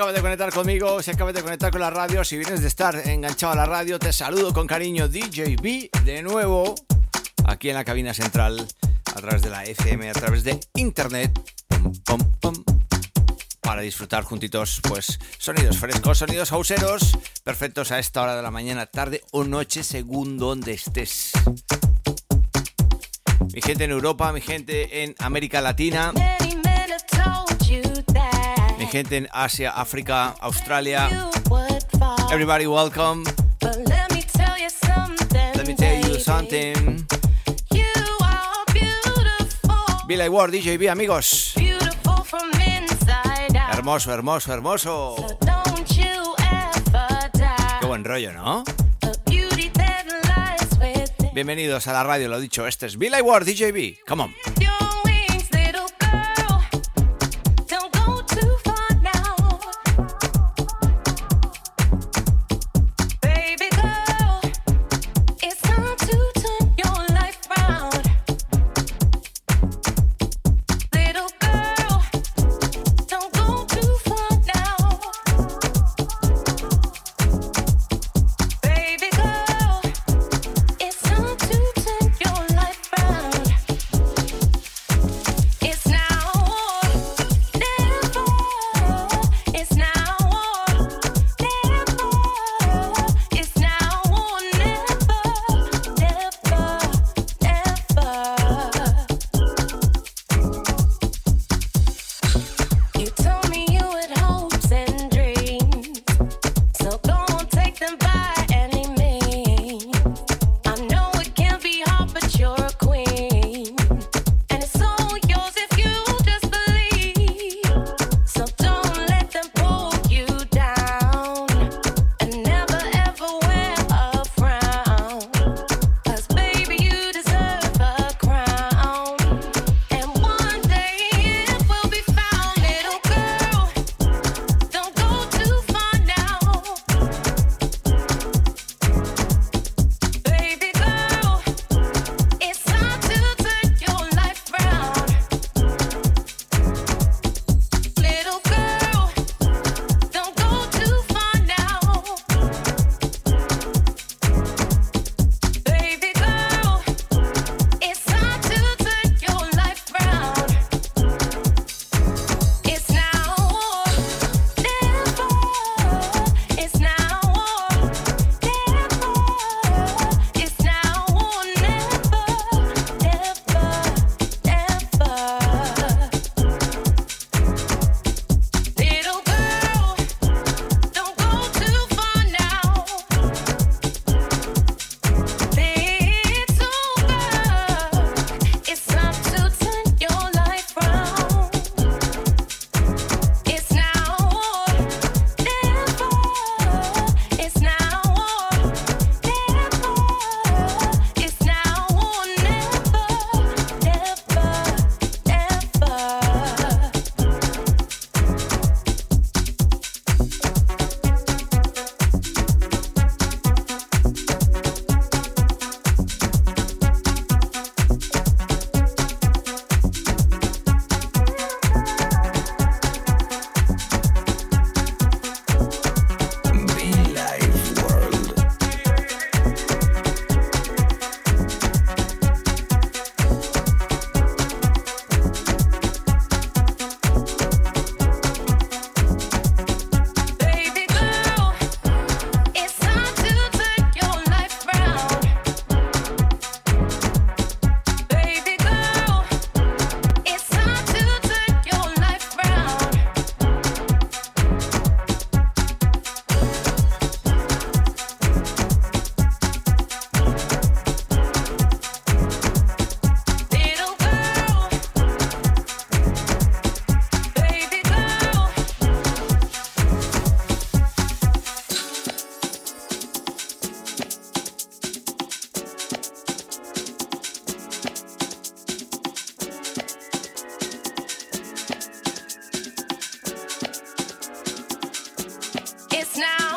acabas de conectar conmigo, si acabas de conectar con la radio, si vienes de estar enganchado a la radio, te saludo con cariño DJB de nuevo aquí en la cabina central a través de la FM, a través de internet. Pum, pum, para disfrutar juntitos, pues sonidos frescos, sonidos hauseros, perfectos a esta hora de la mañana, tarde o noche, según donde estés. Mi gente en Europa, mi gente en América Latina. Gente en Asia, África, Australia. Everybody welcome. Let me tell you something. Billy Ward, DJB, amigos. Hermoso, hermoso, hermoso. Qué buen rollo, ¿no? Bienvenidos a la radio, lo dicho, este es Billy Ward, DJB. Come on. now.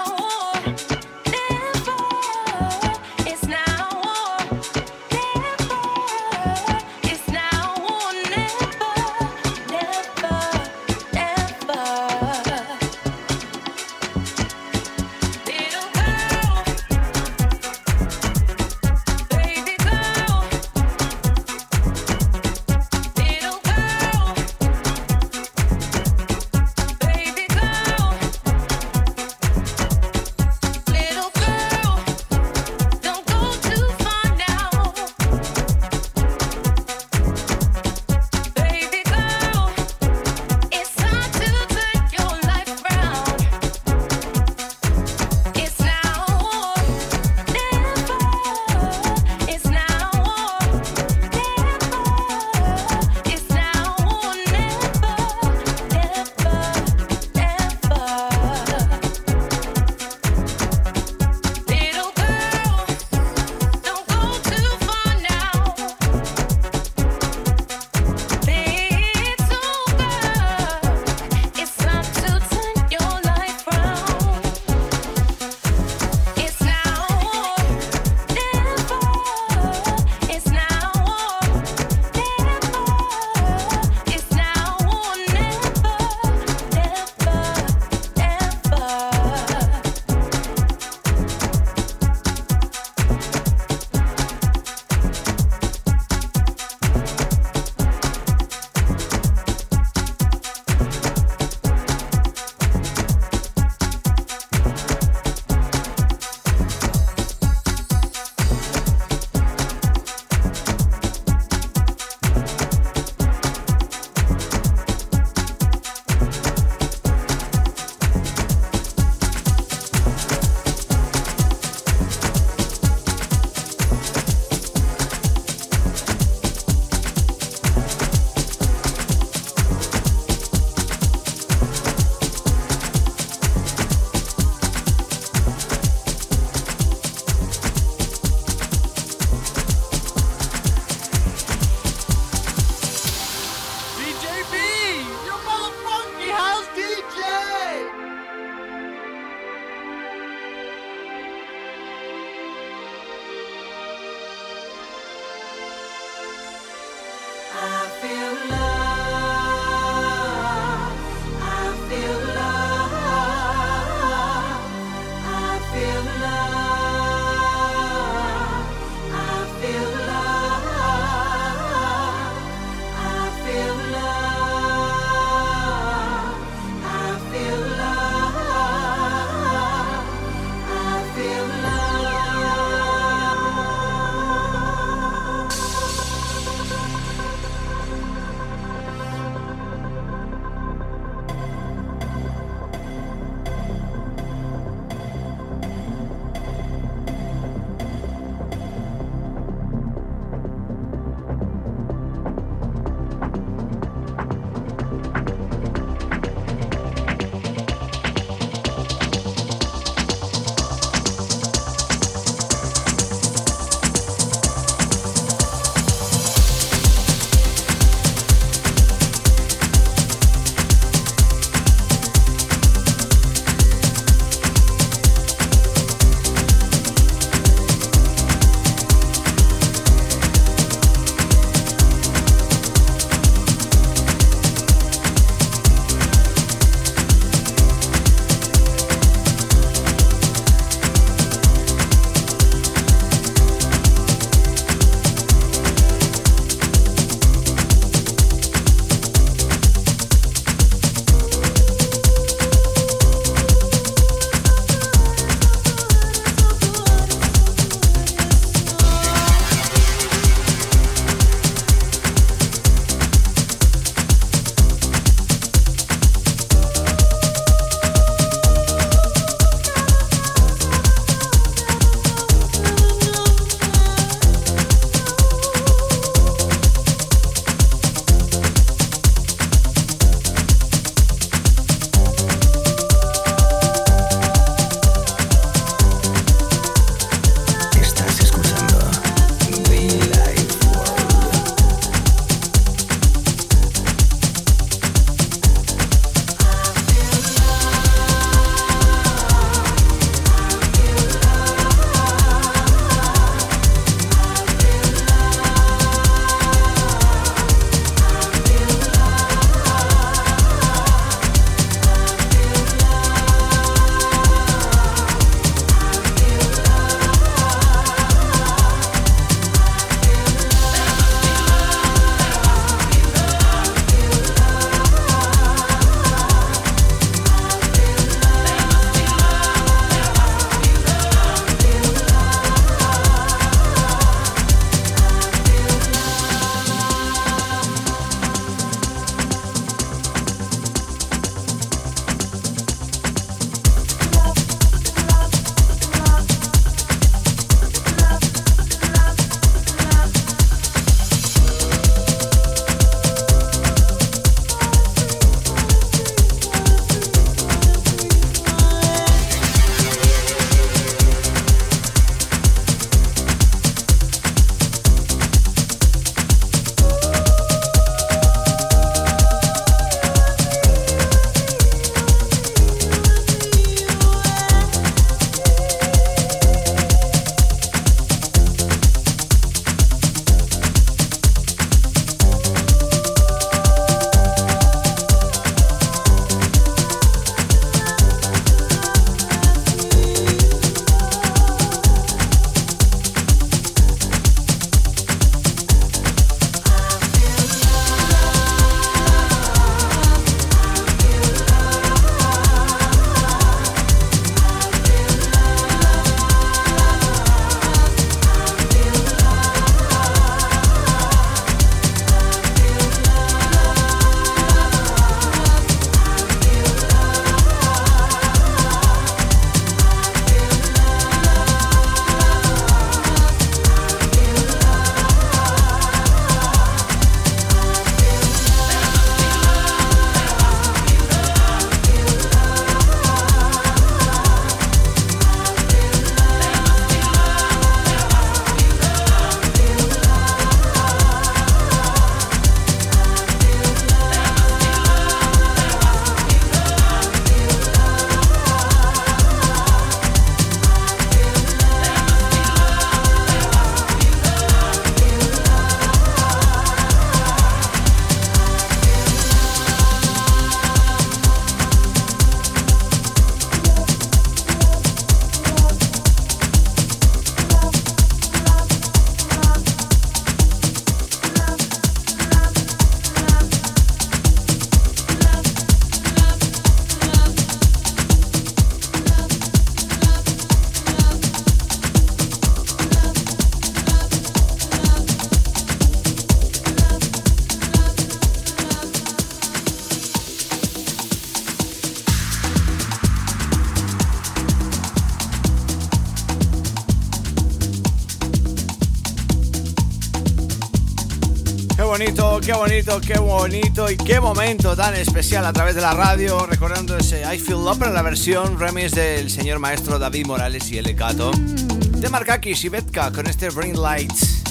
Qué bonito, qué bonito y qué momento tan especial a través de la radio, recordando ese I Feel Love la versión remix del señor maestro David Morales y El Cato, de Markakis y Betka con este Bring Lights.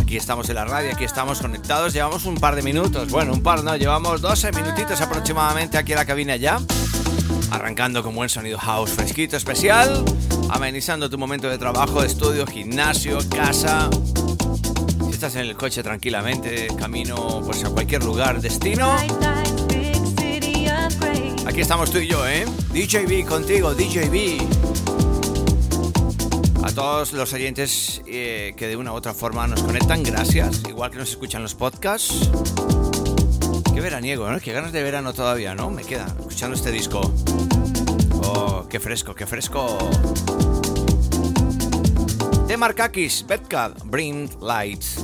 Aquí estamos en la radio, aquí estamos conectados, llevamos un par de minutos, bueno, un par no, llevamos 12 minutitos aproximadamente aquí en la cabina ya, arrancando con buen sonido house fresquito especial, amenizando tu momento de trabajo, estudio, gimnasio, casa en el coche tranquilamente, camino pues a cualquier lugar, destino. Aquí estamos tú y yo, ¿eh? DJB contigo, DJB. A todos los oyentes eh, que de una u otra forma nos conectan, gracias. Igual que nos escuchan los podcasts. Qué veraniego, ¿no? Qué ganas de verano todavía, ¿no? Me queda escuchando este disco. Oh, qué fresco, qué fresco. De Markakis, Betcat, Bring Lights.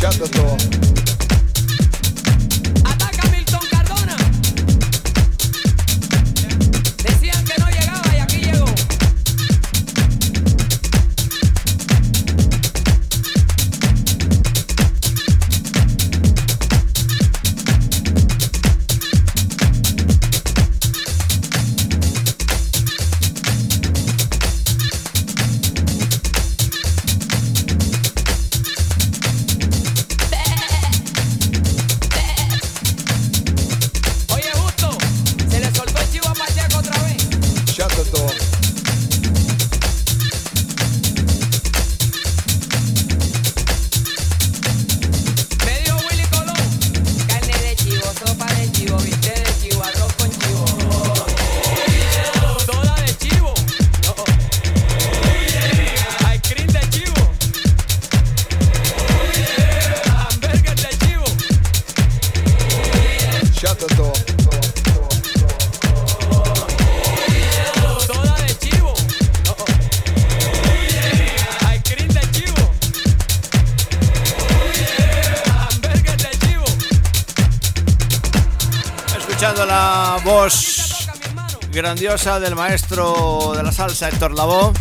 shut the door. Del maestro de la salsa Héctor Lavoe,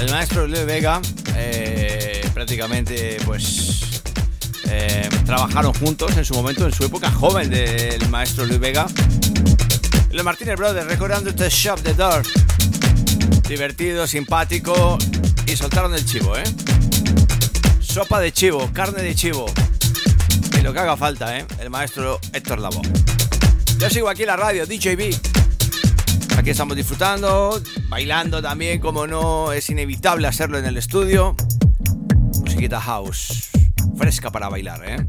el maestro Luis Vega, eh, prácticamente pues eh, trabajaron juntos en su momento, en su época joven del maestro Luis Vega. Los Martínez Brothers recordando este Shop the Door, divertido, simpático y soltaron el chivo, ¿eh? Sopa de chivo, carne de chivo y lo que haga falta, ¿eh? El maestro Héctor Lavoe. Yo sigo aquí en la radio, DJB. Estamos disfrutando, bailando también, como no, es inevitable hacerlo en el estudio. Musiquita house, fresca para bailar, ¿eh?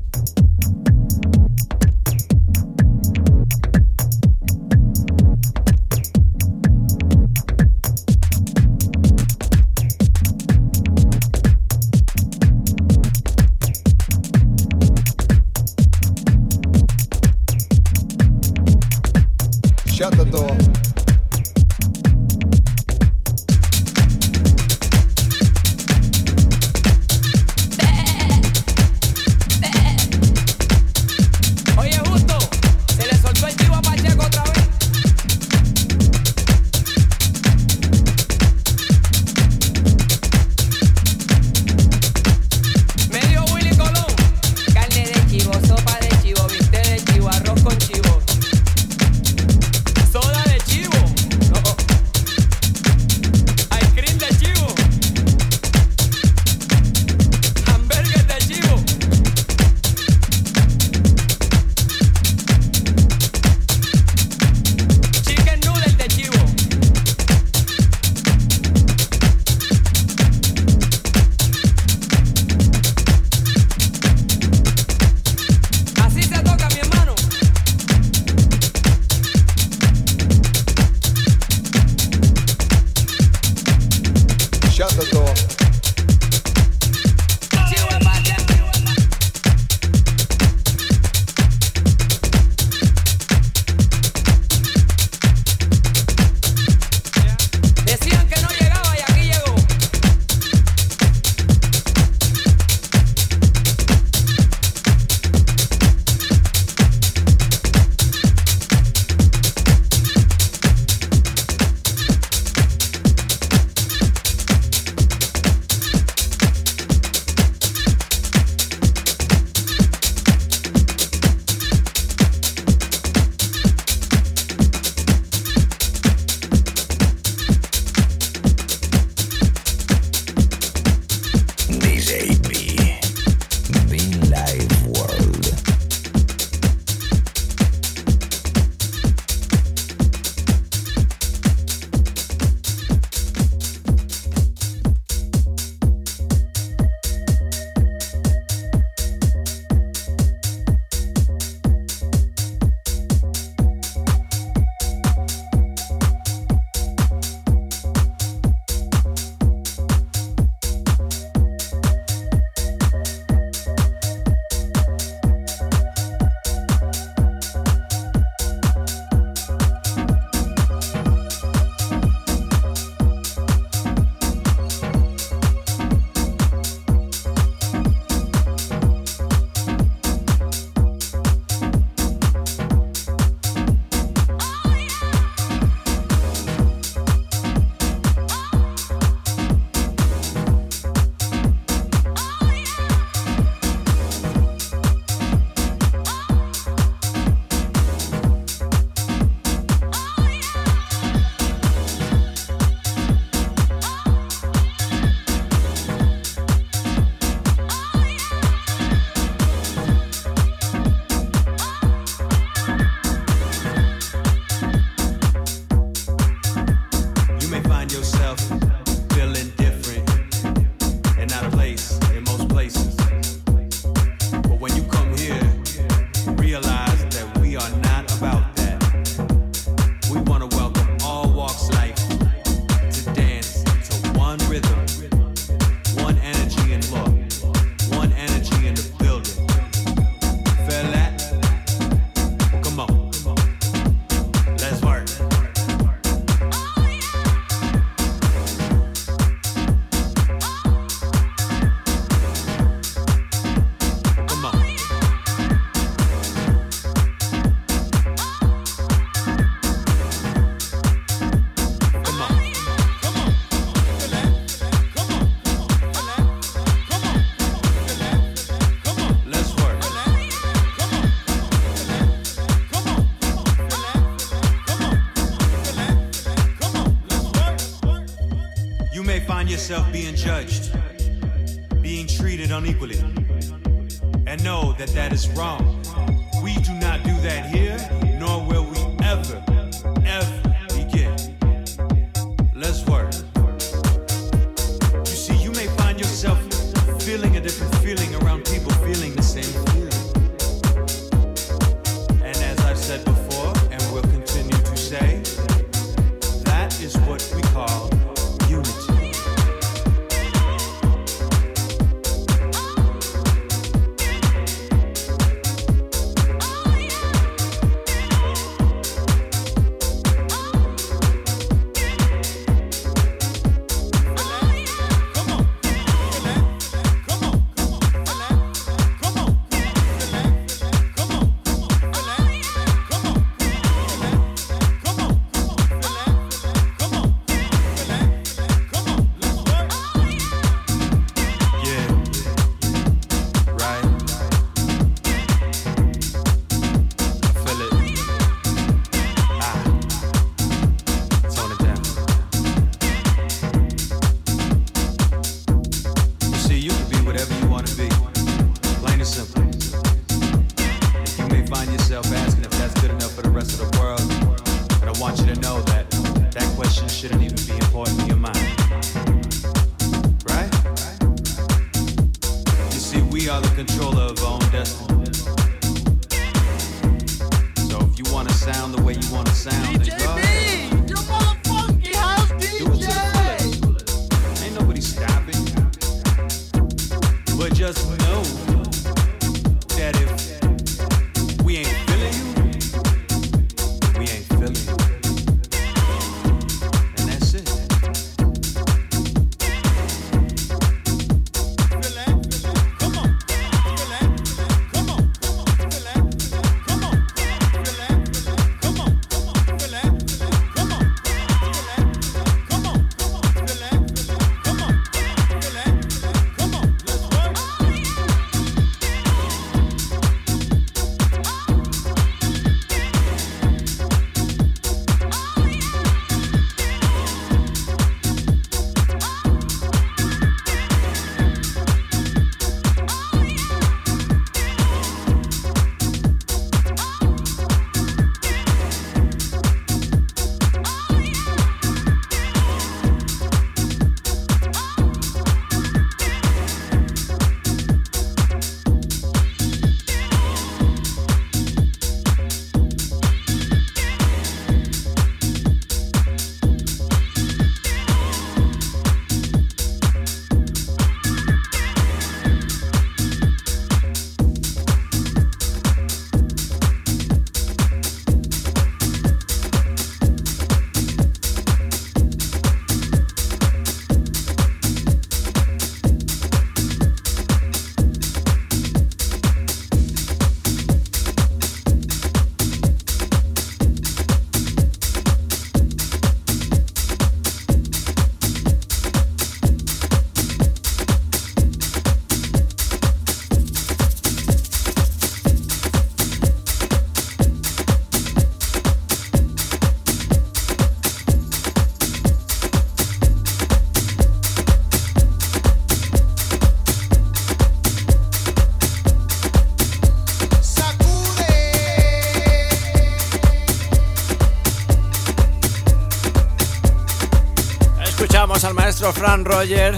Fran Roger,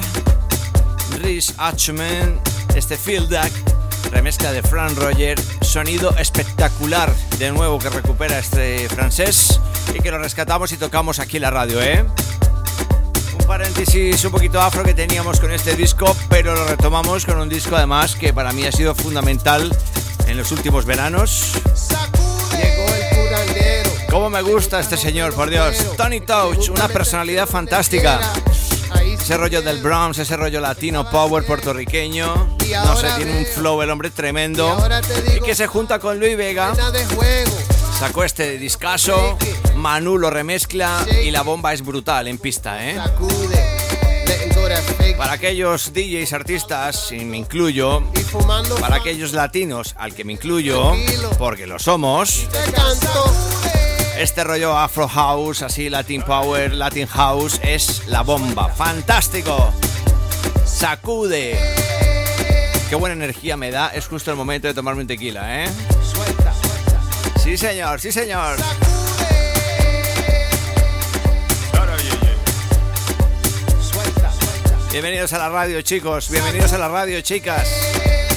Rhys Hatchman, este Field Duck, remezcla de Fran Roger, sonido espectacular de nuevo que recupera este francés y que lo rescatamos y tocamos aquí en la radio, ¿eh? Un paréntesis un poquito afro que teníamos con este disco, pero lo retomamos con un disco además que para mí ha sido fundamental en los últimos veranos. Llegó el curandero. ¿Cómo me gusta este señor, por Dios? Tony Touch, una personalidad fantástica. Ese rollo del Bronx, ese rollo latino power puertorriqueño. No sé, tiene un flow el hombre tremendo. Y que se junta con Luis Vega. Sacó este discazo. Manu lo remezcla y la bomba es brutal en pista, ¿eh? Para aquellos DJs artistas, y me incluyo, para aquellos latinos, al que me incluyo, porque lo somos. Este rollo Afro House, así Latin Power, Latin House, es la bomba. ¡Fantástico! Sacude. Qué buena energía me da. Es justo el momento de tomarme un tequila, ¿eh? Sí, señor, sí, señor. Bienvenidos a la radio, chicos. Bienvenidos a la radio, chicas.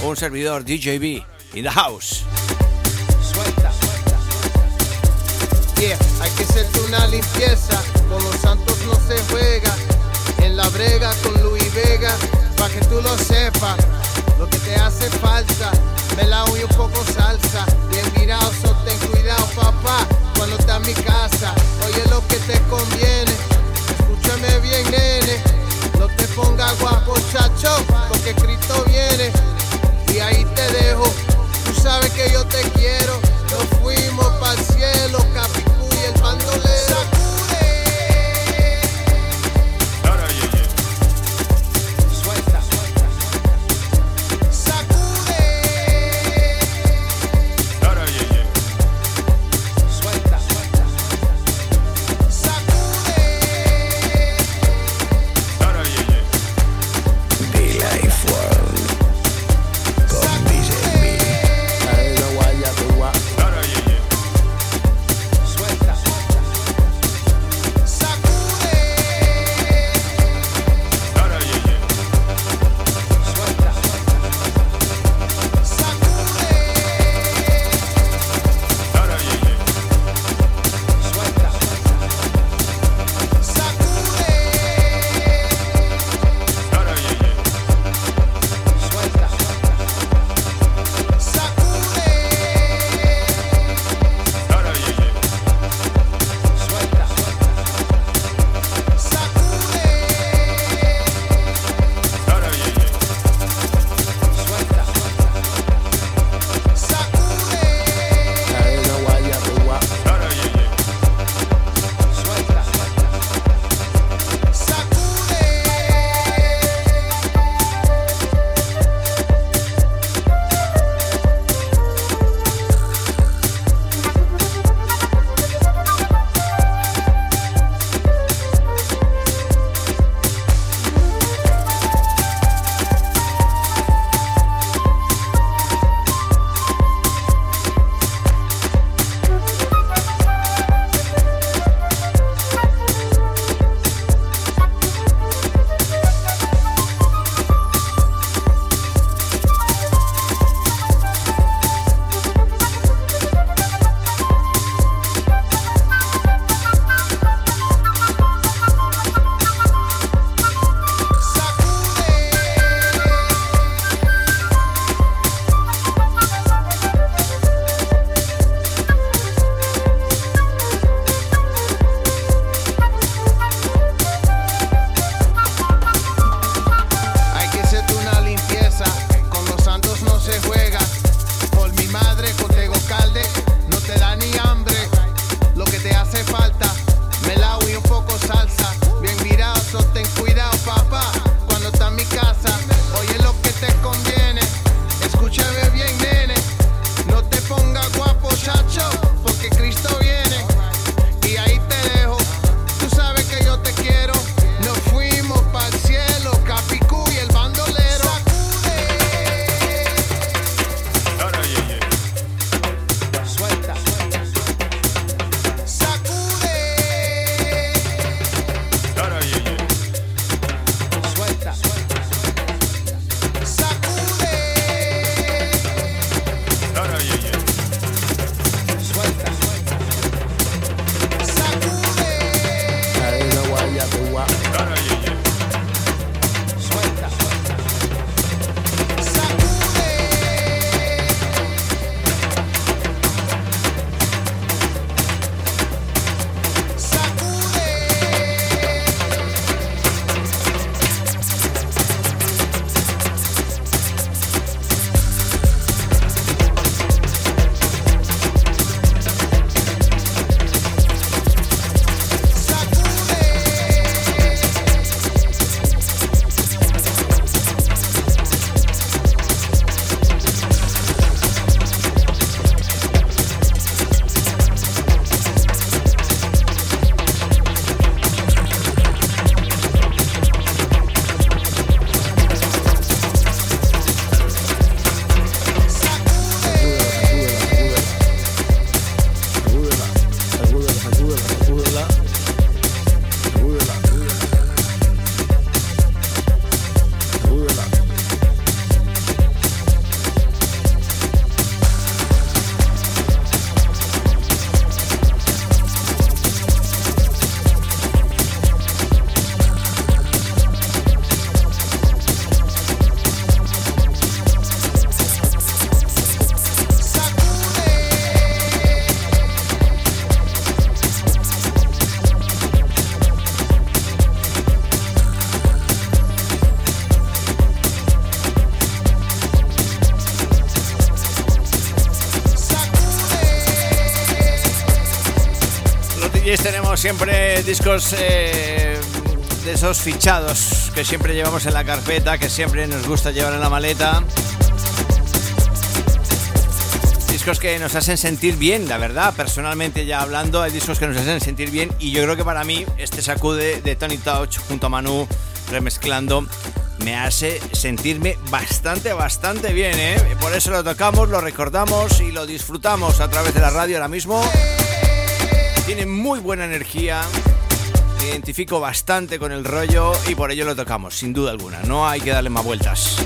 Un servidor DJB in the house. Que hacerte una limpieza. Con los santos no se juega. En la brega con Luis Vega. Pa' que tú lo sepas. Lo que te hace falta. Melao y un poco salsa. Bien virado, so cuidado, papá. Cuando está en mi casa. Oye lo que te conviene. Escúchame bien, nene no te pongas guapo, chacho, porque Cristo viene. Y ahí te dejo. Tú sabes que yo te quiero. Nos fuimos para el cielo, Capicú siempre discos eh, de esos fichados que siempre llevamos en la carpeta, que siempre nos gusta llevar en la maleta. Discos que nos hacen sentir bien, la verdad, personalmente ya hablando, hay discos que nos hacen sentir bien y yo creo que para mí este sacude de Tony Touch junto a Manu remezclando me hace sentirme bastante, bastante bien, ¿eh? Por eso lo tocamos, lo recordamos y lo disfrutamos a través de la radio ahora mismo. Tiene muy buena energía, me identifico bastante con el rollo y por ello lo tocamos, sin duda alguna. No hay que darle más vueltas.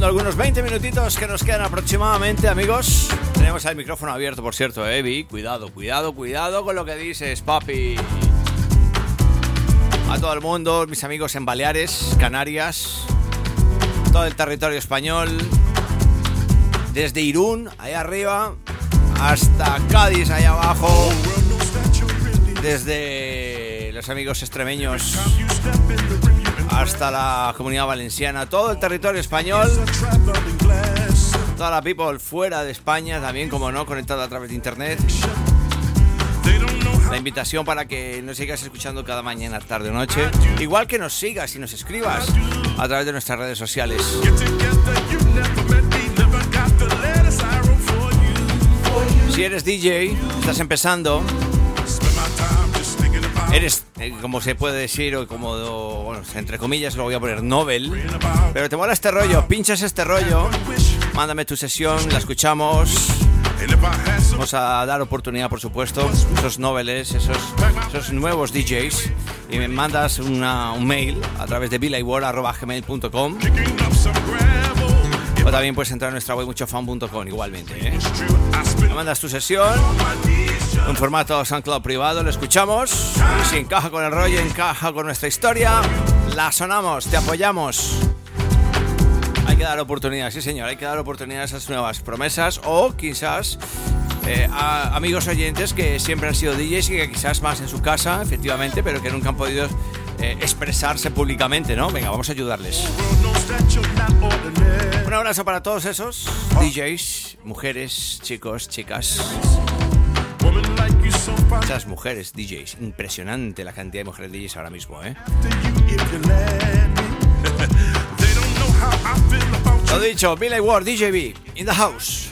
Algunos 20 minutitos que nos quedan aproximadamente, amigos. Tenemos el micrófono abierto, por cierto, Evi. Cuidado, cuidado, cuidado con lo que dices, papi. A todo el mundo, mis amigos en Baleares, Canarias, todo el territorio español, desde Irún, ahí arriba, hasta Cádiz, ahí abajo, desde los amigos extremeños hasta la comunidad valenciana, todo el territorio español, toda la people fuera de España también, como no, conectada a través de internet. La invitación para que nos sigas escuchando cada mañana, tarde o noche. Igual que nos sigas y nos escribas a través de nuestras redes sociales. Si eres DJ, estás empezando, eres, eh, como se puede decir, o como, bueno, entre comillas lo voy a poner Nobel, pero te mola este rollo, pinchas este rollo, mándame tu sesión, la escuchamos. Vamos a dar oportunidad, por supuesto, esos noveles, esos, esos nuevos DJs, y me mandas una, un mail a través de gmail.com o también puedes entrar a nuestra web muchofan.com igualmente. ¿eh? Me mandas tu sesión en formato SoundCloud privado, lo escuchamos. Si encaja con el rollo, encaja con nuestra historia, la sonamos, te apoyamos. Hay que dar oportunidad, sí señor, hay que dar oportunidad a esas nuevas promesas o quizás eh, a amigos oyentes que siempre han sido DJs y que quizás más en su casa, efectivamente, pero que nunca han podido eh, expresarse públicamente, ¿no? Venga, vamos a ayudarles. Un abrazo para todos esos DJs, mujeres, chicos, chicas. Muchas mujeres DJs. Impresionante la cantidad de mujeres DJs ahora mismo, ¿eh? Lo dicho, Billy Ward, DJB, in the house.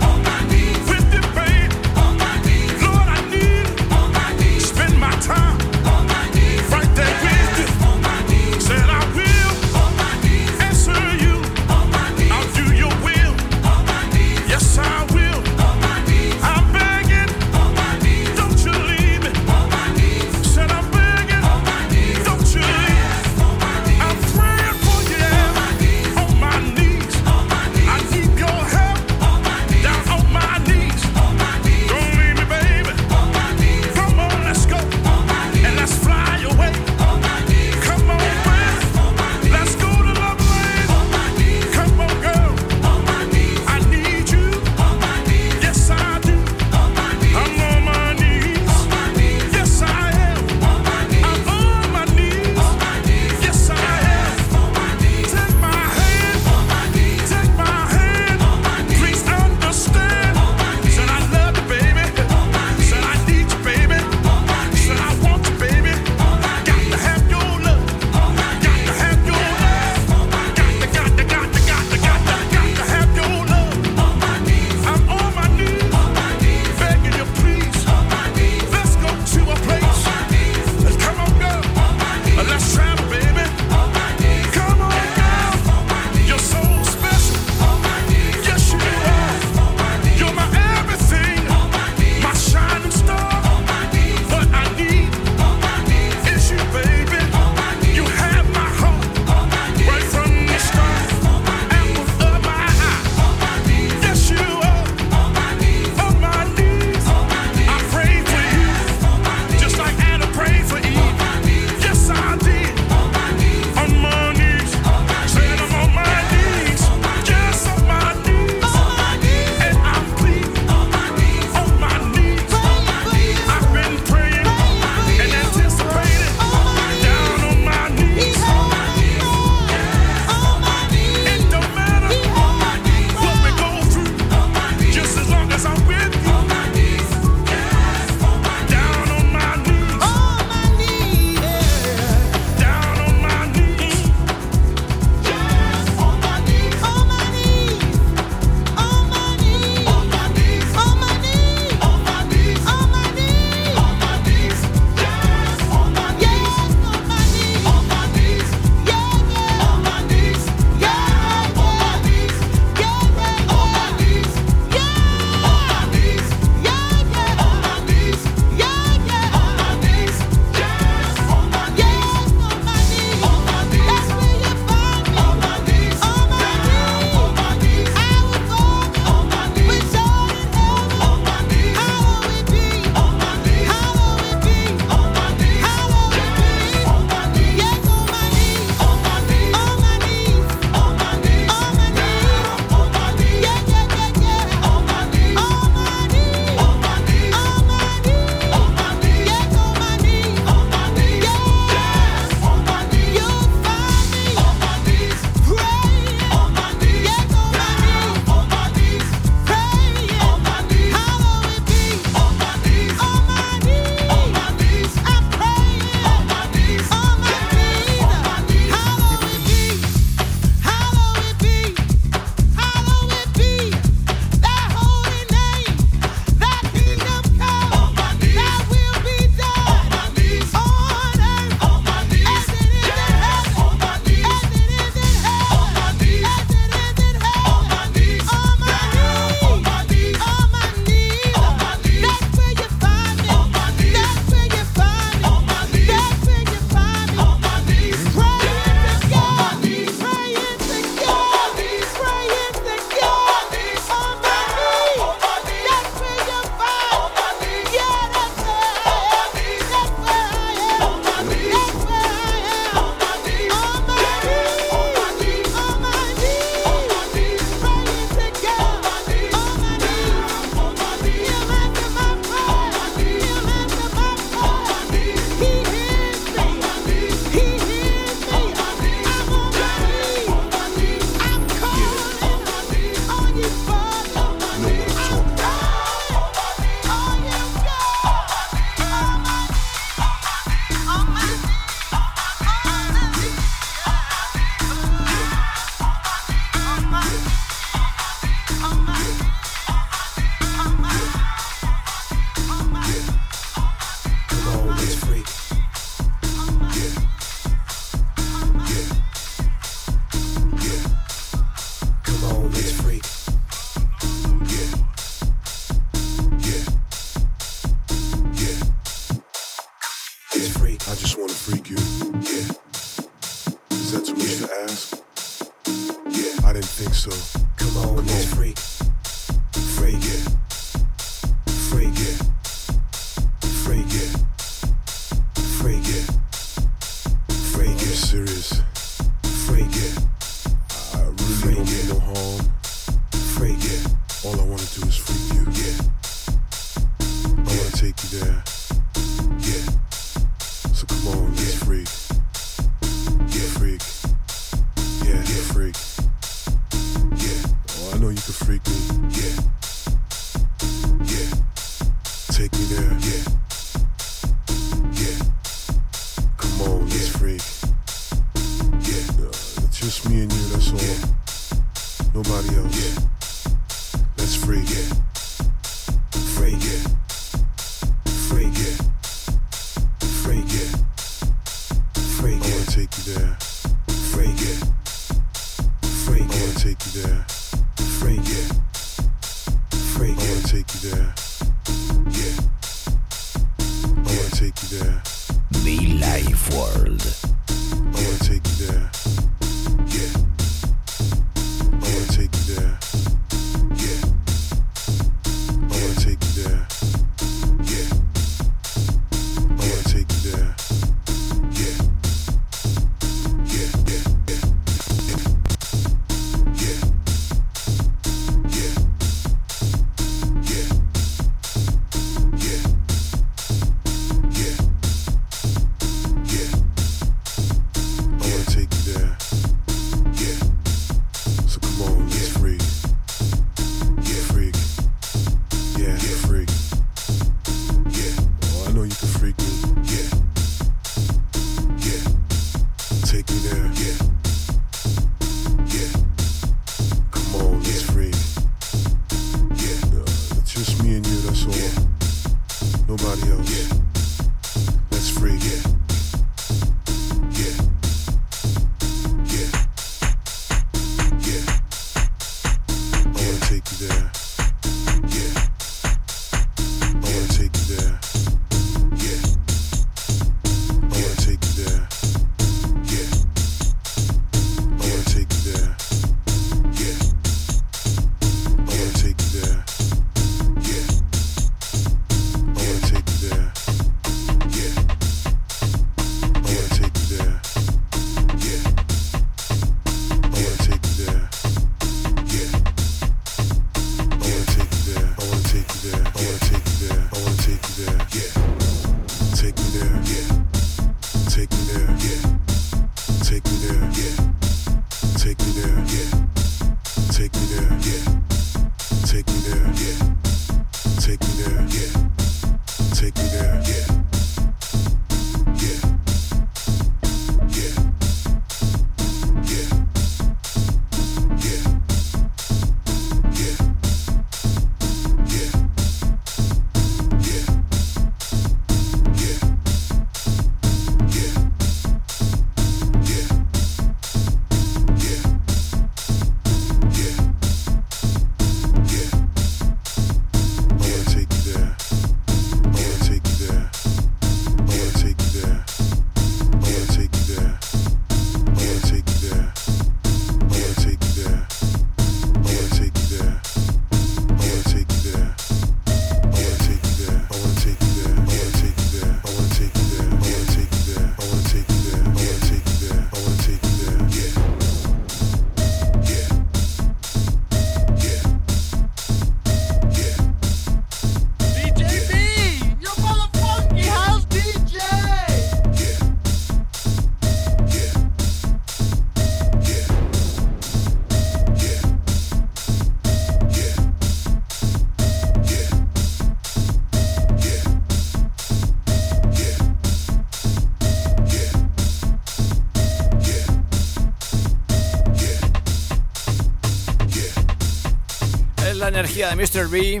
de Mr. B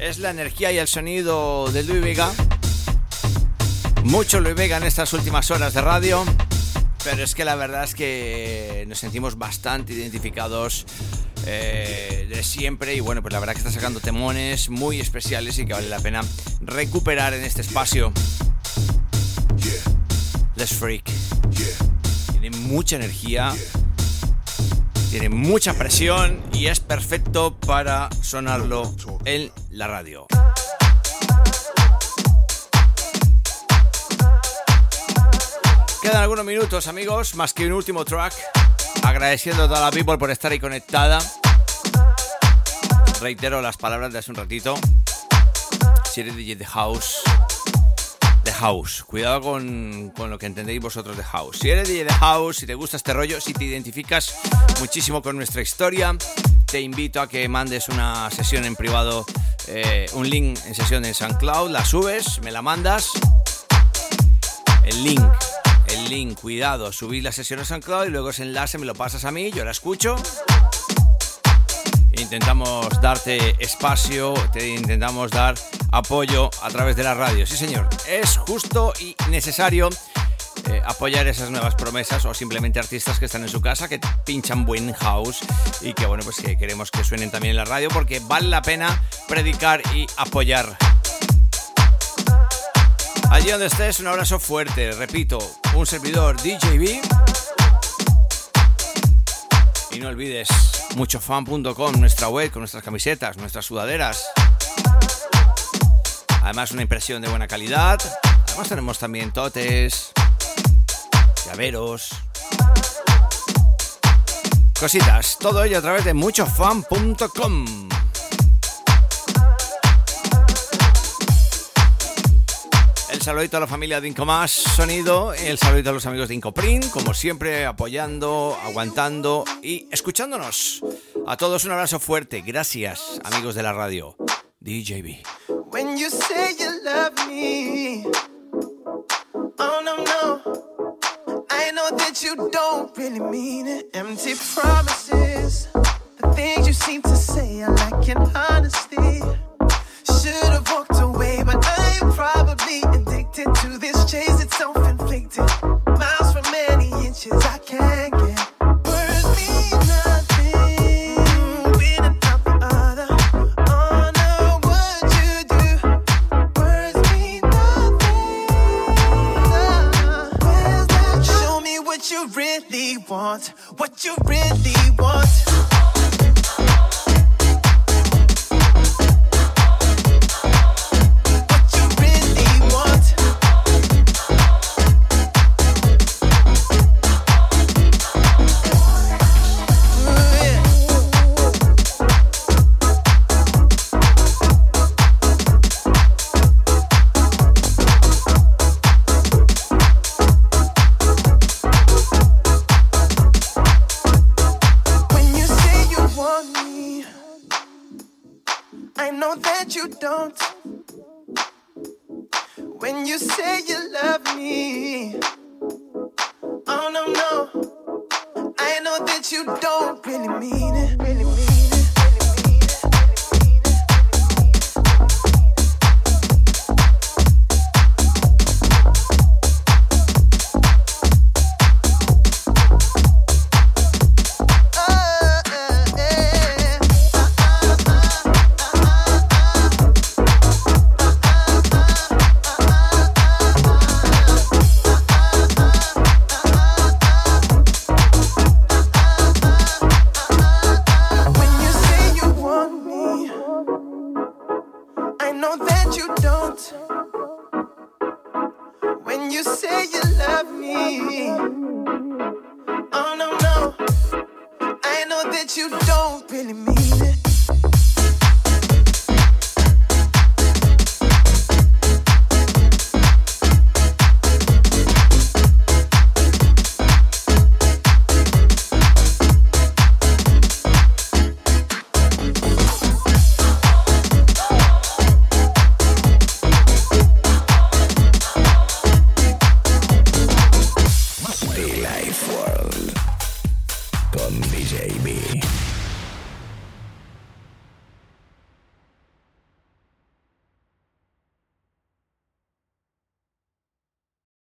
es la energía y el sonido de Luis Vega. Mucho Luis Vega en estas últimas horas de radio, pero es que la verdad es que nos sentimos bastante identificados eh, de siempre y bueno, pues la verdad que está sacando temones muy especiales y que vale la pena recuperar en este espacio. Let's Freak. Tiene mucha energía. Tiene mucha presión y es perfecto para sonarlo en la radio. Quedan algunos minutos, amigos, más que un último track. Agradeciendo a toda la people por estar ahí conectada. Reitero las palabras de hace un ratito. Si eres DJ de House, House. Cuidado con, con, lo que entendéis vosotros de House. Si eres de House, si te gusta este rollo, si te identificas muchísimo con nuestra historia, te invito a que mandes una sesión en privado, eh, un link en sesión en SoundCloud, la subes, me la mandas. El link el link, cuidado, subir la sesión a SoundCloud y luego ese enlace me lo pasas a mí, yo la escucho. Intentamos darte espacio, te intentamos dar apoyo a través de la radio. Sí, señor, es justo y necesario eh, apoyar esas nuevas promesas o simplemente artistas que están en su casa, que pinchan buen house y que, bueno, pues que queremos que suenen también en la radio porque vale la pena predicar y apoyar. Allí donde estés, un abrazo fuerte. Repito, un servidor DJB. No olvides muchofan.com, nuestra web con nuestras camisetas, nuestras sudaderas. Además, una impresión de buena calidad. Además, tenemos también totes, llaveros, cositas. Todo ello a través de muchofan.com. El saludito a la familia de Incomás Sonido, el saludito a los amigos de Incoprint, como siempre apoyando, aguantando y escuchándonos. A todos un abrazo fuerte, gracias amigos de la radio. DJB. When you say you love me, oh no no, I know that you don't really mean it. Empty promises, the things you seem to say are lacking honesty. Should have walked away, but I'm probably addicted to this chase. It's self-inflicted. Miles from many inches, I can't get. Words mean nothing without the other. Oh no, what you do. Words mean nothing. Show me what you really want. What you really want.